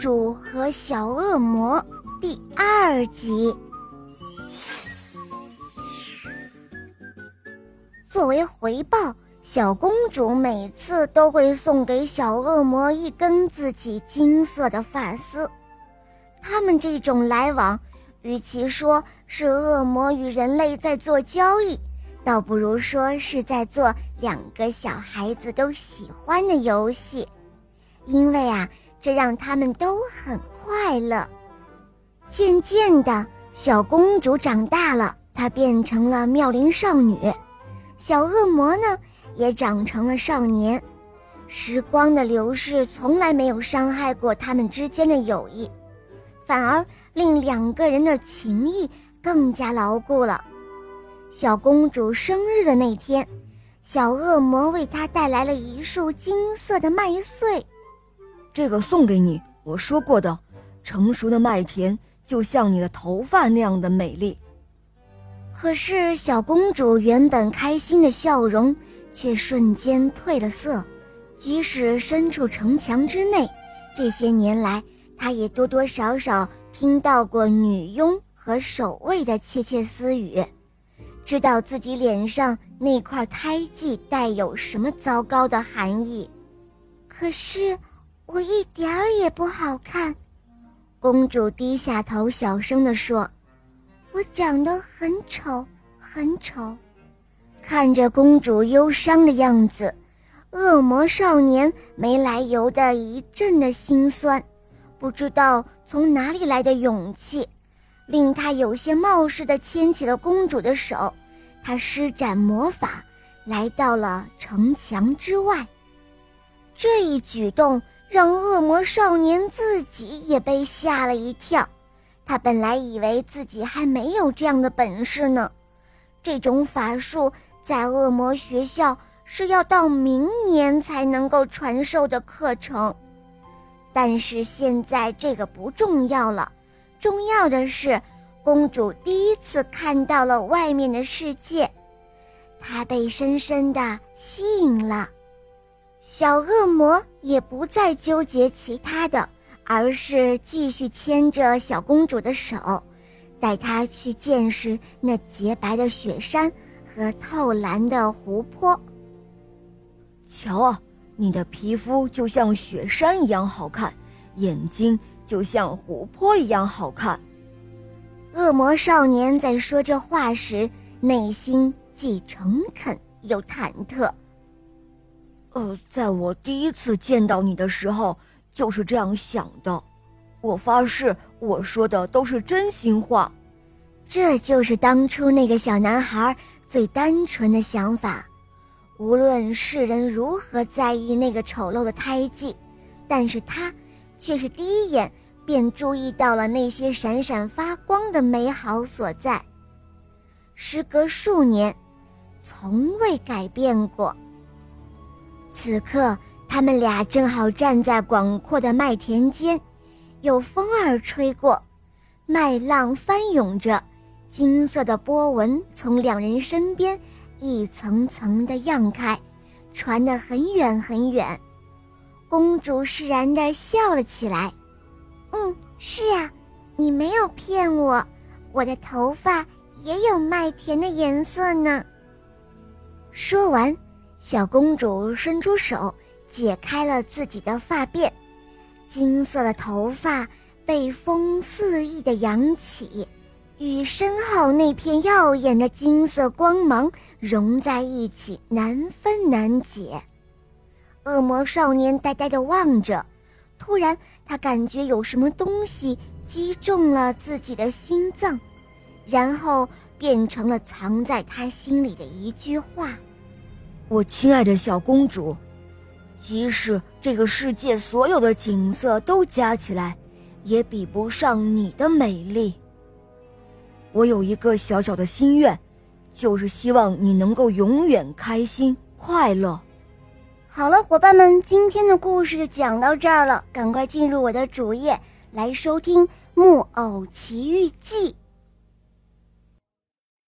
主和小恶魔第二集。作为回报，小公主每次都会送给小恶魔一根自己金色的发丝。他们这种来往，与其说是恶魔与人类在做交易，倒不如说是在做两个小孩子都喜欢的游戏。因为啊，这让他们都很快乐。渐渐的，小公主长大了，她变成了妙龄少女；小恶魔呢，也长成了少年。时光的流逝从来没有伤害过他们之间的友谊，反而令两个人的情谊更加牢固了。小公主生日的那天，小恶魔为她带来了一束金色的麦穗。这个送给你，我说过的，成熟的麦田就像你的头发那样的美丽。可是小公主原本开心的笑容却瞬间褪了色，即使身处城墙之内，这些年来她也多多少少听到过女佣和守卫的窃窃私语，知道自己脸上那块胎记带有什么糟糕的含义。可是。我一点儿也不好看，公主低下头，小声地说：“我长得很丑，很丑。”看着公主忧伤的样子，恶魔少年没来由的一阵的心酸，不知道从哪里来的勇气，令他有些冒失的牵起了公主的手。他施展魔法，来到了城墙之外。这一举动。让恶魔少年自己也被吓了一跳，他本来以为自己还没有这样的本事呢。这种法术在恶魔学校是要到明年才能够传授的课程，但是现在这个不重要了，重要的是公主第一次看到了外面的世界，她被深深的吸引了。小恶魔也不再纠结其他的，而是继续牵着小公主的手，带她去见识那洁白的雪山和透蓝的湖泊。瞧啊，你的皮肤就像雪山一样好看，眼睛就像湖泊一样好看。恶魔少年在说这话时，内心既诚恳又忐忑。呃，在我第一次见到你的时候，就是这样想的。我发誓，我说的都是真心话。这就是当初那个小男孩最单纯的想法。无论世人如何在意那个丑陋的胎记，但是他却是第一眼便注意到了那些闪闪发光的美好所在。时隔数年，从未改变过。此刻，他们俩正好站在广阔的麦田间，有风儿吹过，麦浪翻涌着，金色的波纹从两人身边一层层的漾开，传得很远很远。公主释然地笑了起来：“嗯，是呀，你没有骗我，我的头发也有麦田的颜色呢。”说完。小公主伸出手，解开了自己的发辫，金色的头发被风肆意的扬起，与身后那片耀眼的金色光芒融在一起，难分难解。恶魔少年呆呆地望着，突然他感觉有什么东西击中了自己的心脏，然后变成了藏在他心里的一句话。我亲爱的小公主，即使这个世界所有的景色都加起来，也比不上你的美丽。我有一个小小的心愿，就是希望你能够永远开心快乐。好了，伙伴们，今天的故事就讲到这儿了，赶快进入我的主页来收听《木偶奇遇记》。